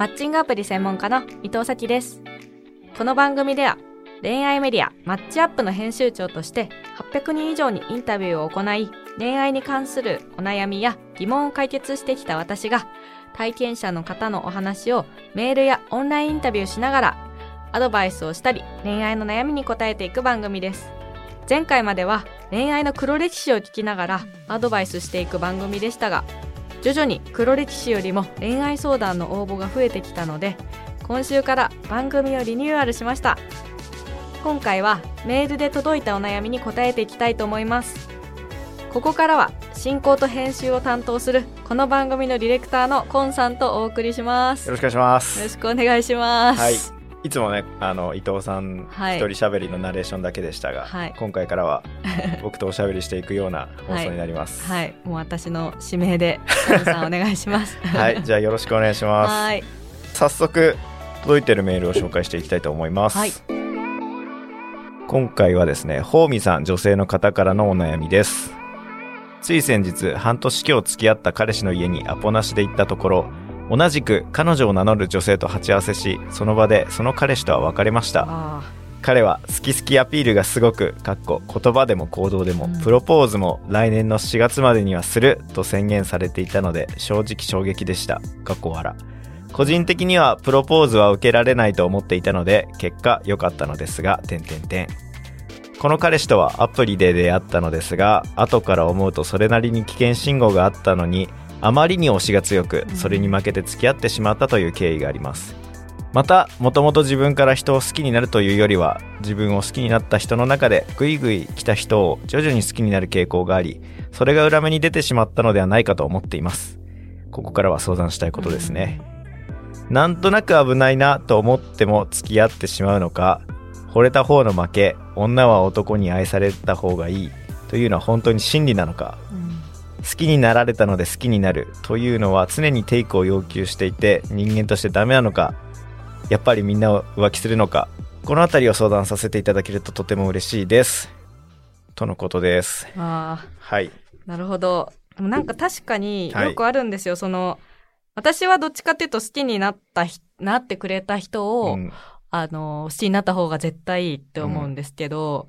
マッチングアプリ専門家の伊藤咲です。この番組では恋愛メディアマッチアップの編集長として800人以上にインタビューを行い恋愛に関するお悩みや疑問を解決してきた私が体験者の方のお話をメールやオンラインインタビューしながらアドバイスをしたり恋愛の悩みに答えていく番組です。前回までは恋愛の黒歴史を聞きながらアドバイスしていく番組でしたが徐々に黒歴史よりも恋愛相談の応募が増えてきたので今週から番組をリニューアルしました今回はメールで届いたお悩みに答えていきたいと思いますここからは進行と編集を担当するこの番組のディレクターのコンさんとお送りしますよよろしくお願いします。ろしくお願いしますはい。いつもね、あの伊藤さんはい一人喋りのナレーションだけでしたが、はい今回からは 僕とおしゃべりしていくような放送になります。はい。はいもう私の指名でさんお願いします じゃあよろしくお願いします。はい早速届いてるメールを紹介していきたいと思います。はい今回はですね、ホーミさん女性の方からのお悩みです。つい先日、半年今日付き合った彼氏の家にアポなしで行ったところ、同じく彼女を名乗る女性と鉢合わせし、その場でその彼氏とは別れました。あ彼は好き好きアピールがすごく、かっこ言葉でも行動でも、うんプロポーズも来年の4月までにはすると宣言されていたので、正直衝撃でした。かっこ笑。個人的にはプロポーズは受けられないと思っていたので、結果良かったのですが、点点点。この彼氏とはアプリで出会ったのですが、後から思うとそれなりに危険信号があったのに、あまりに推しが強くう、ん。それに負けて付き合ってしまったという経緯があります。またもともと自分から人を好きになるというよりは自分を好きになった人の中でグイグイ来た人を徐々に好きになる傾向がありそれが裏目に出てしまったのではないかと思っています。ここからは相談したいことですね、なんとなく危ないなと思っても付き合ってしまうのか惚れた方の負け女は男に愛された方がいいというのは本当に真理なのかーうん好きになられたので好きになるというのは常にテイクを要求していて人間としてダメなのかやっぱりみんなを浮気するのかこのあたりを相談させていただけるととても嬉しいです。とのことです。あはい。ーなるほど。でもなんか確かにはい。よくあるんですよ、その私はどっちかっていうと好きになったひなってくれた人を、うん。あの好きになった方が絶対いいって思うんですけど、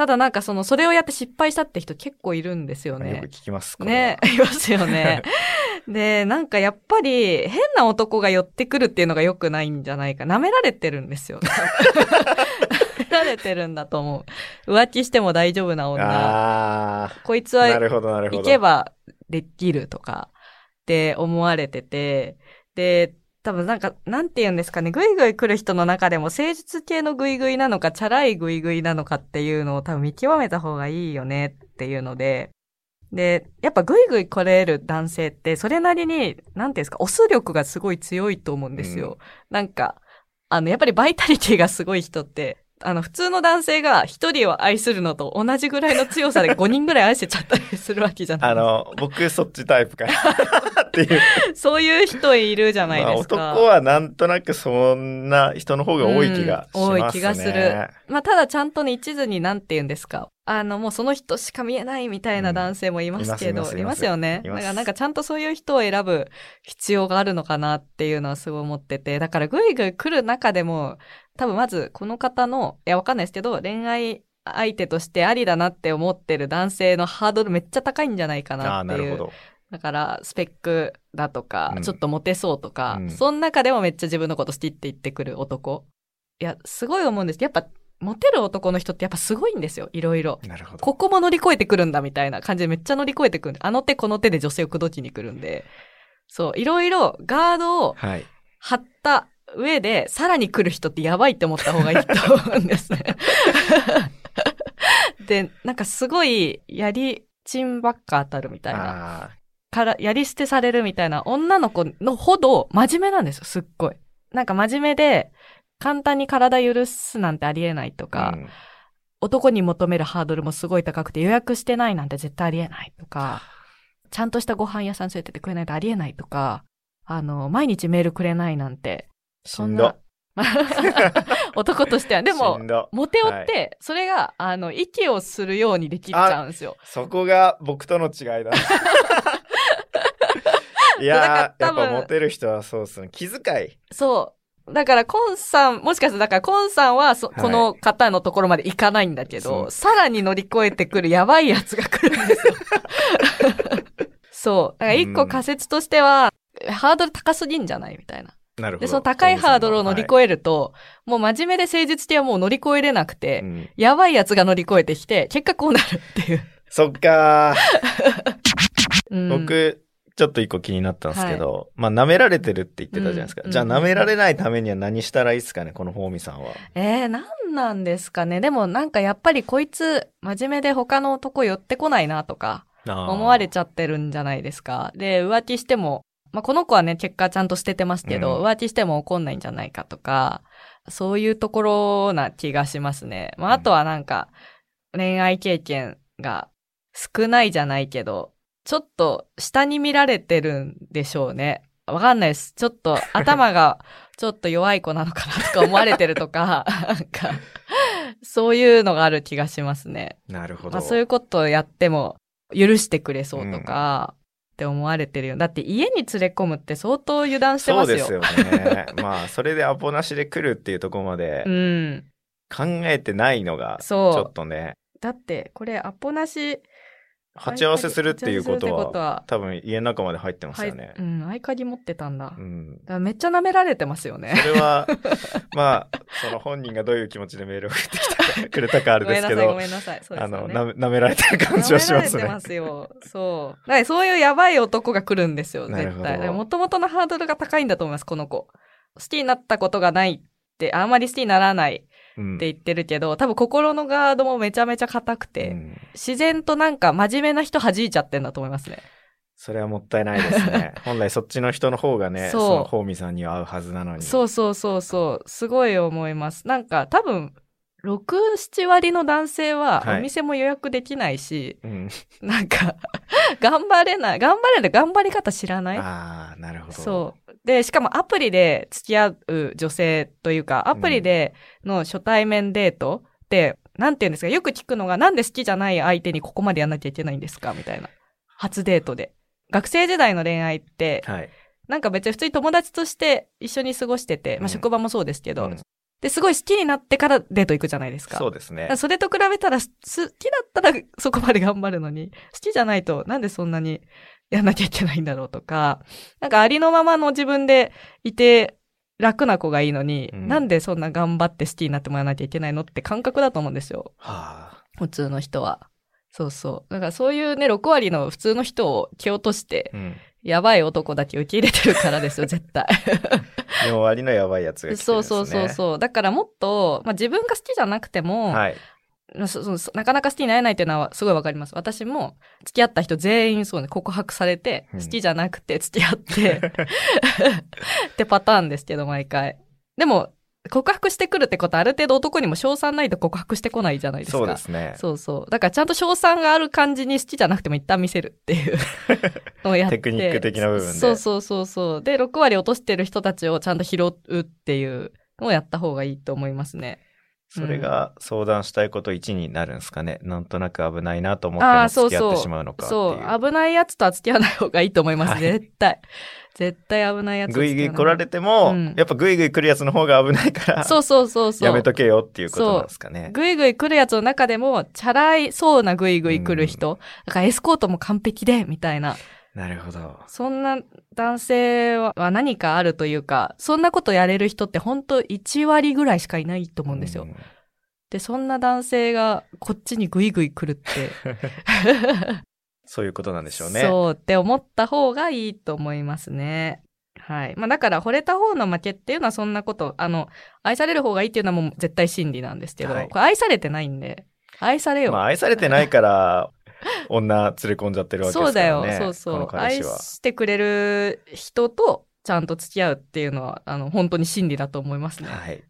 ただなんかそのそれをやって失敗したって人結構いるんですよよくね聞きますね、いますよね。で、なんかやっぱり変な男が寄ってくるっていうのが良くないんじゃないか。舐められてるんですよ。舐められてるんだと思う。浮気しても大丈夫な女。あこいつはーなるほどなるほど行けばできるとかって思われてて、で、多分なんか、なんて言うんですかね、ぐいぐい来る人の中でも誠実系のぐいぐいなのか、チャラいぐいぐいなのかっていうのを多分見極めた方がいいよねっていうので、で、やっぱぐいぐい来れる男性って、それなりに、なんていうんですか、押す力がすごい強いと思うんですよ。なんか、あの、やっぱりバイタリティがすごい人って、あの、普通の男性が一人を愛するのと同じぐらいの強さで5人ぐらい愛せちゃったりするわけじゃないあの僕そっちタイプかな っていう そういう人いるじゃないですか。まあ、男はなんとなくそんな人の方が多い気がしますね、うん多い気がするまあ、ただちゃんとね、一途になんて言うんですか。あの、もうその人しか見えないみたいな男性もいますけど、うんいますよね。だからなんかちゃんとそういう人を選ぶ必要があるのかなっていうのはすごい思ってて、だからぐいぐい来る中でも、多分まずこの方の、いやわかんないですけど、恋愛相手としてありだなって思ってる男性のハードルめっちゃ高いんじゃないかあなっていう。だから、スペックだとか、うんちょっとモテそうとか、うんその中でもめっちゃ自分のこと好きって言ってくる男。いや、すごい思うんです。やっぱ、モテる男の人ってやっぱすごいんですよ。いろいろ。なるほどここも乗り越えてくるんだみたいな感じでめっちゃ乗り越えてくるんで。あの手この手で女性を口説きに来るんで。そう、いろいろガードをはい張った上で、さらに来る人ってやばいって思った方がいいと思うんですね。で、なんかすごい、やりちんばっか当たるみたいな。あから、やり捨てされるみたいな女の子のほど真面目なんですよ、すっごい。なんか真面目で、簡単に体許すなんてありえないとーか、うん男に求めるハードルもすごい高くて予約してないなんて絶対ありえないとか、ちゃんとしたご飯屋さん連れてってくれないとありえないとか、あの、毎日メールくれないなんて、そんな、男としては。でもモテ男って、それが、あの、息をするようにできちゃうんですよ。そこが僕との違いだ。い やー、やっぱモテる人はそうっすね。気遣い。そう。だから、コンさん、もしかして、だから、コンさんはそ、はいこの方のところまで行かないんだけど、さらに乗り越えてくるやばいやつが来るんですよ。そう。だから、一個仮説としては、ハードル高すぎんじゃないみたいな。なるほど。で、その高いハードルを乗り越えると、もう真面目で誠実ではもう乗り越えれなくて、はいうんやばいやつが乗り越えてきて、結果こうなるっていう。そっかー。うん、僕、ちょっと一個気になったんですけど、まあ、舐められてるって言ってたじゃないですか。じゃあ、うんうん舐められないためには何したらいいですかね、このフォーミさんは。えー、なんなんですかね。でもなんかやっぱりこいつ、真面目で他の男寄ってこないなとか、思われちゃってるんじゃないですか。で、浮気しても、まあ、この子はね、結果ちゃんと捨ててますけど、うん浮気しても怒んないんじゃないかとか、そういうところな気がしますね。まあ、あとはなんか、恋愛経験が少ないじゃないけど、ちょっと下に見られてるんでしょうね。わかんないです。ちょっと 頭がちょっと弱い子なのかなとか思われてるとか、なんか、そういうのがある気がしますね。なるほど。まあ、そういうことをやっても許してくれそうとか、って思われてるよ。だって家に連れ込むって相当油断してますよ。そうですよね。まあ、それでアポなしで来るっていうところまでうん。考えてないのが、ちそうょっとね、だって、これアポなし、鉢合わせするっていうこと鉢合わせするってことはは、多分家の中まで入ってますよねはい。うん、合鍵持ってたんだ。うん。らめっちゃ舐められてますよね。それは、まあ、その本人がどういう気持ちでメールを送ってきたか、くれたかあれごめんなさい、ごですけど、めんなさい。そうであの、舐められてる感じはしますね舐められて。ますよ。そう。だからそういうやばい男が来るんですよ、絶対。もともとのハードルが高いんだと思います、この子。好きになったことがないって、あんまり好きにならないうんって言ってるけど、多分心のガードもめちゃめちゃ硬くて、うん自然となんか真面目な人弾いちゃってんだと思いますね。それはもったいないですね。本来そっちの人の方がね、そのホーミさんには合うはずなのに。そうそうそうそう。すごい思います。なんか多分、6、7割の男性ははいお店も予約できないし、うん。なんか、頑張れない。頑張れる頑張り方知らない？ああ、なるほど。そう。で、しかもアプリで付き合う女性というか、アプリでの初対面デートって、なんて言うんですか、よく聞くのが、なんで好きじゃない相手にここまでやんなきゃいけないんですか？みたいな。初デートで。学生時代の恋愛って、はい。なんか別に普通に友達として一緒に過ごしてて、まうんあ職場もそうですけど、うんで、すごい好きになってからデート行くじゃないですか。そうですね。それと比べたら、す好きだったらそこまで頑張るのに、好きじゃないとなんでそんなにやんなきゃいけないんだろうとか、なんかありのままの自分でいて楽な子がいいのに、うんなんでそんな頑張って好きになってもらわなきゃいけないのって感覚だと思うんですよ。はあ。普通の人は。そうそう。だからそういうね、6割の普通の人を蹴落として、うん。やばい男だけ受け入れてるからですよ、絶対。4割のやばいやつが来てるね。そうそうそうそう。だからもっと、まあ、自分が好きじゃなくても、はい。まあそそそなかなか好きになれないっていうのはすごいわかります。私も付き合った人全員そうね、告白されて、うん好きじゃなくて付き合って、ってパターンですけど、毎回。でも、告白してくるってことはある程度男にも賞賛ないと告白してこないじゃないですか。そうですね。そうそう。だからちゃんと賞賛がある感じに好きじゃなくても一旦見せるっていう のをやって。テクニック的な部分でそうそうそうそう。で、6割落としてる人たちをちゃんと拾うっていうのをやった方がいいと思いますね。それが相談したいこと1になるんですかね。なんとなく危ないなと思ってあもあそうそう付き合ってしまうのかっていう。そう。危ないやつとは付き合わない方がいいと思います。はい絶対。絶対危ないやつとぐいぐい来られても、うんやっぱぐいぐい来るやつの方が危ないから、そうそうそうそう。やめとけよっていうことなんですかね。ぐいぐい来るやつの中でも、チャラいそうなぐいぐい来る人。だからエスコートも完璧で、みたいな。なるほど。そんな男性は何かあるというか、そんなことやれる人って本当1割ぐらいしかいないと思うんですよ。んで、そんな男性がこっちにぐいぐい来るって。そういうことなんでしょうね。そうって思った方がいいと思いますね。はい。まあだから惚れた方の負けっていうのはそんなこと、あの、愛される方がいいっていうのはもう絶対真理なんですけど、はいこれ愛されてないんで、愛されよ。まあ愛されてないから、女連れ込んじゃってるわけそうだよですからね。、そうそう。この彼愛。してくれる人とちゃんと付き合うっていうのは、あの、本当に真理だと思いますね。はい。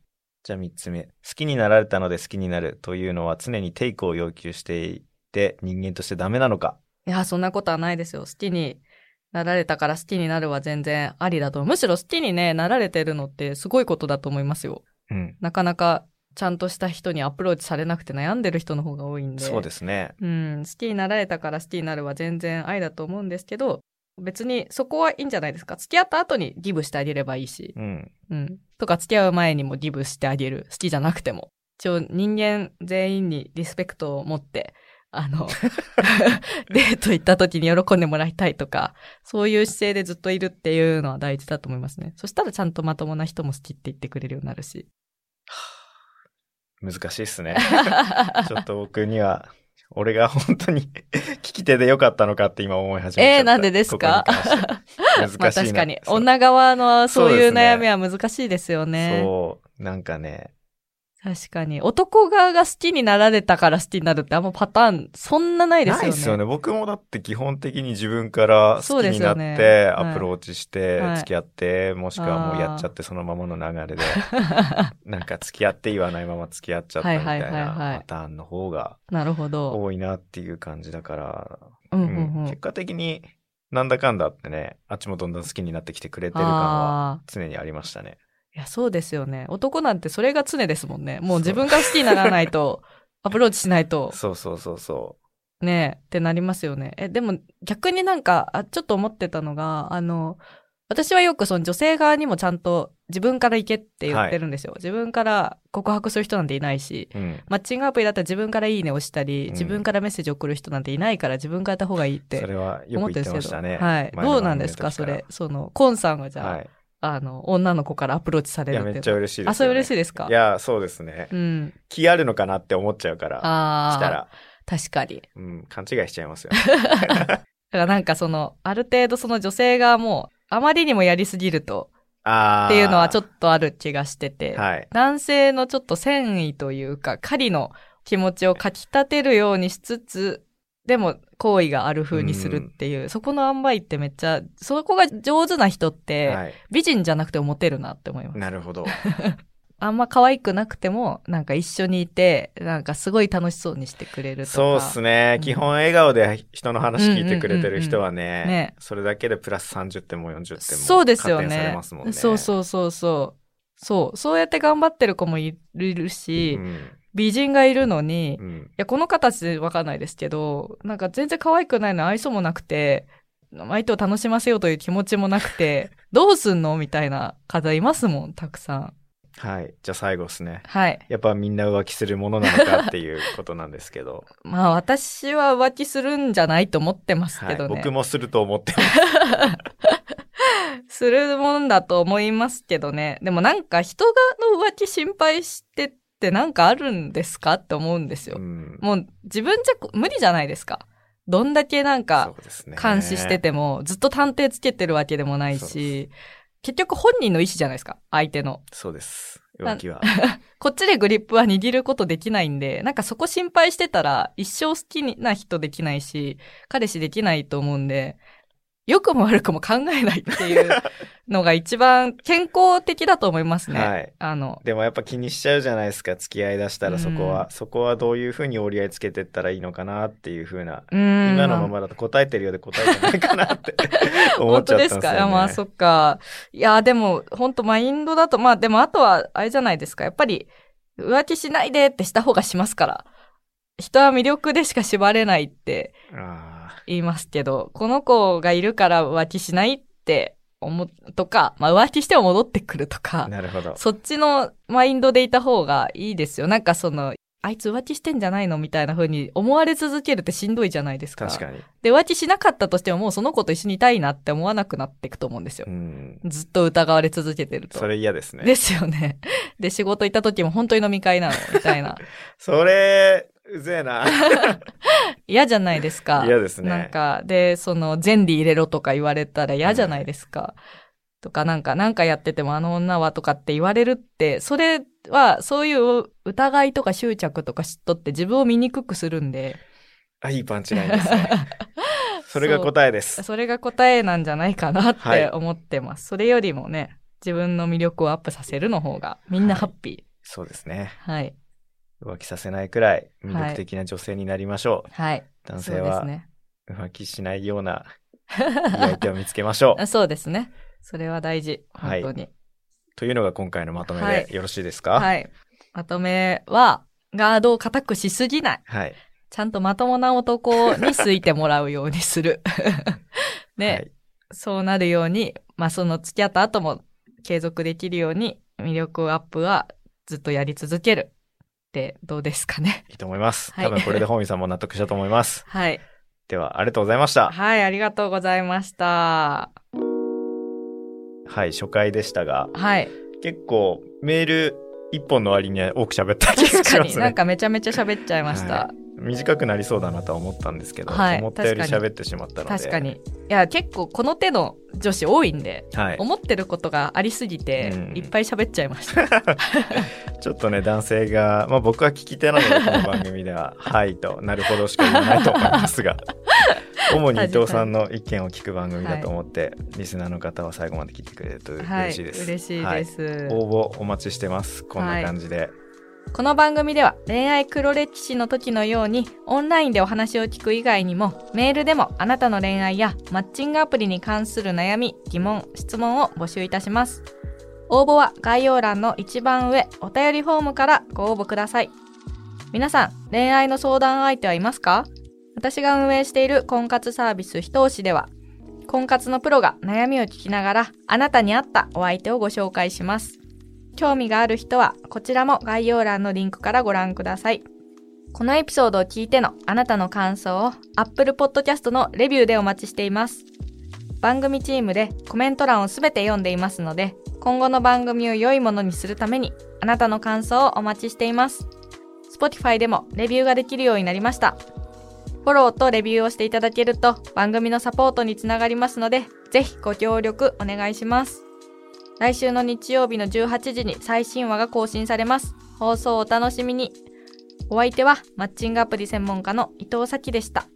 じゃあ3つ目。好きになられたので好きになるというのは常にテイクを要求していて人間としてダメなのか？いや、そんなことはないですよ。好きになられたから好きになるは全然ありだと。むしろ好きにね、なられてるのってすごいことだと思いますよ。うん。なかなかちゃんとした人にアプローチされなくて悩んでる人の方が多いんで。そうですね。うん、好きになられたから好きになるは全然愛だと思うんですけど、別にそこはいいんじゃないですか。付き合った後にギブしてあげればいいし。うん。うん。とか付き合う前にもギブしてあげる。好きじゃなくても。一応人間全員にリスペクトを持って、あの、デート行った時に喜んでもらいたいとか、そういう姿勢でずっといるっていうのは大事だと思いますね。そしたらちゃんとまともな人も好きって言ってくれるようになるし。難しいっすね。ちょっと僕には、俺が本当に 聞き手でよかったのかって今思い始めちゃった。えーなんでですか？難しいな。まあ確かに。女側のそういう悩みは難しいですよね。そう。なんかね、確かに。男側が好きになられたから好きになるってあんまパターン、そんなないですよね。ないですよね。僕もだって基本的に自分から好きになっそうですよねて、はいアプローチしてはい、付き合って、もしくはもうやっちゃってそのままの流れで、なんか付き合って言わないまま付き合っちゃったみたいはいはいはいはないパターンの方がなるほど。多いなっていう感じだから、うんうんうんうん結果的になんだかんだってね、あっちもどんどん好きになってきてくれてる感は。常にありましたね。いや、そうですよね。男なんてそれが常ですもんね。もう自分が好きにならないと、アプローチしないと、そうそうそうそねえ、ってなりますよね。え、でも逆になんか、あ、ちょっと思ってたのが、あの、私はよくその女性側にもちゃんと自分から行けって言ってるんですよ。自分から告白する人なんていないし、う。うん。マッチングアプリだったら自分からいいねをしたり、うん自分からメッセージ送る人なんていないから自分からやった方がいいってそれはよく言って思ってるんでけど。ますしたね。はい。どうなんですかそれ。その、コンさんがじゃあ、はい。あの、女の子からアプローチされるっていうのめっちゃ嬉しいです、あ、それ嬉しいですか？いや、そうですね。うん。気あるのかなって思っちゃうから、ああ。したら。確かに。うん、勘違いしちゃいますよ。だからなんかその、ある程度その女性がもう、あまりにもやりすぎると、ああ。っていうのはちょっっとある気がしてて、はい。男性のちょっと繊維というか、狩りの気持ちをかき立てるようにしつつ、でも行為がある風にするっていう、そこの塩梅ってめっちゃ、そこが上手な人って、はい。美人じゃなくてモテるなって思います。なるほど。あんま可愛くなくても、なんか一緒にいて、なんかすごい楽しそうにしてくれるとか。そうっすね。うん基本笑顔で人の話聞いてくれてる人はね、ねそれだけでプラス30点も40点もそうですよ加点されねますもんね。そうそうそうそう。そう。そうやって頑張ってる子もいるし、うん。美人がいるのに、いうん。や、この形でわかんないですけど、なんか全然可愛くないの愛想もなくて、相手を楽しませようという気持ちもなくて、どうすんのみたいな方いますもん、たくさん。はい。じゃあ最後ですね。はい。やっぱみんな浮気するものなのかっていうことなんですけど。まあ私は浮気するんじゃないと思ってますはい。けどね。僕もすると思ってます。するもんだと思いますけどね。でもなんか人がの浮気心配してってなんかあるんですかって思うんですよ。うん。もう自分じゃ無理じゃないですか。どんだけなんか。監視してても、ずっと探偵つけてるわけでもないし、結局本人の意思じゃないですか、相手の。そうです。浮気は。こっちでグリップは握ることできないんで、なんかそこ心配してたら一生好きな人できないし、彼氏できないと思うんで、良くも悪くも考えないっていうのが一番健康的だと思いますね。はい。あの、でもやっぱ気にしちゃうじゃないですか。付き合い出したらそこは。うんそこはどういうふうに折り合いつけてったらいいのかなっていうふうな。うーん。今のままだと答えてるようで答えてないかなって 思っ本ちゃったんですよ、ね。当ですか？まあ、そっか。いや、でも、本当マインドだと、まあ、でも、あとは、あれじゃないですか。やっぱり、浮気しないでってした方がしますから。人は魅力でしか縛れないってあ言いますけど、この子がいるから浮気しないって思うとか、まあ、浮気しても戻ってくるとあ、か、なるほど。そっちのマインドでいた方がいいですよ。なんかその、あいつ浮気してんじゃないのみたいな風に思われ続けるってしんどいじゃないですか。確かに。で、浮気しなかったとしてももうその子と一緒にいたいなって思わなくなっていくと思うんですよう。ん。ずっと疑われ続けてると。それ嫌ですね。ですよね。で、仕事行った時も本当に飲み会なのみたいな。それ、うぜえな。嫌じゃないですか。嫌ですねなんか、で、その、前理入れろとか言われたら嫌じゃないですか。とか、なんか、なんかやっててもあの女はとかって言われるって、それは、そういう疑いとか執着とか嫉妬って自分を醜くするんで、あ、いいパンチラインですね。それが答えです。それが答えなんじゃないかなっはいて思ってます。それよりもね、自分の魅力をアップさせるの方が、みんなハッピそうですね。ー。はい。浮気させないくらい魅力的な女性になりましょう。はい。男性は。浮気しないような いい相手を見つけましょう。あそうですね。それは大事。はい本当に。というのが今回のまとめはいでよろしいですか？はい。まとめは、ガードを固くしすぎない。はい。ちゃんとまともな男に好いてもらうようにする。ね、はいそうなるように、まあその付き合った後も継続できるように魅力アップはずっとやり続けるってどうですかね。いいと思います。はい多分これで本井さんも納得したと思います。はい。では、ありがとうございました。はい、ありがとうございました。はい、初回でしたが、はい。結構メール一本の割には多く喋った気が確かにしますね。なんかめちゃめちゃ喋っちゃいました。は短くなりそうだなとは思ったんですけど、はい思ったより喋ってしまったので。確か。に。いや、結構この手の女子多いんで、はい。思ってることがありすぎて、うんいっぱい喋っちゃいました。ちょっとね、男性が、まあ僕は聞き手なので、この番組では、はいと、なるほどしか言わないと思いますが、主に伊藤さんの意見を聞く番組だと思って、リスナーの方は最後まで聞いてくれるとはい。嬉しいです。嬉しいはです。応募お待ちしてます。こんな感じで。この番組では恋愛黒歴史の時のようにオンラインでお話を聞く以外にもメールでもあなたの恋愛やマッチングアプリに関する悩み、疑問、質問を募集いたします。応募は概要欄の一番上お便りフォームからご応募ください。皆さん、恋愛の相談相手はいますか？私が運営している婚活サービスひと押しでは婚活のプロが悩みを聞きながらあなたに合ったお相手をご紹介します。興味がある人はこちらも概要欄のリンクからご覧ください。このエピソードを聞いてのあなたの感想を Apple Podcast のレビューでお待ちしています。番組チームでコメント欄をすべて読んでいますので、今後の番組を良いものにするためにあなたの感想をお待ちしています。Spotify でもレビューができるようになりました。フォローとレビューをしていただけると番組のサポートにつながりますので、ぜひご協力お願いします。来週の日曜日の18時に最新話が更新されます。放送をお楽しみに。お相手はマッチングアプリ専門家の伊藤咲でした。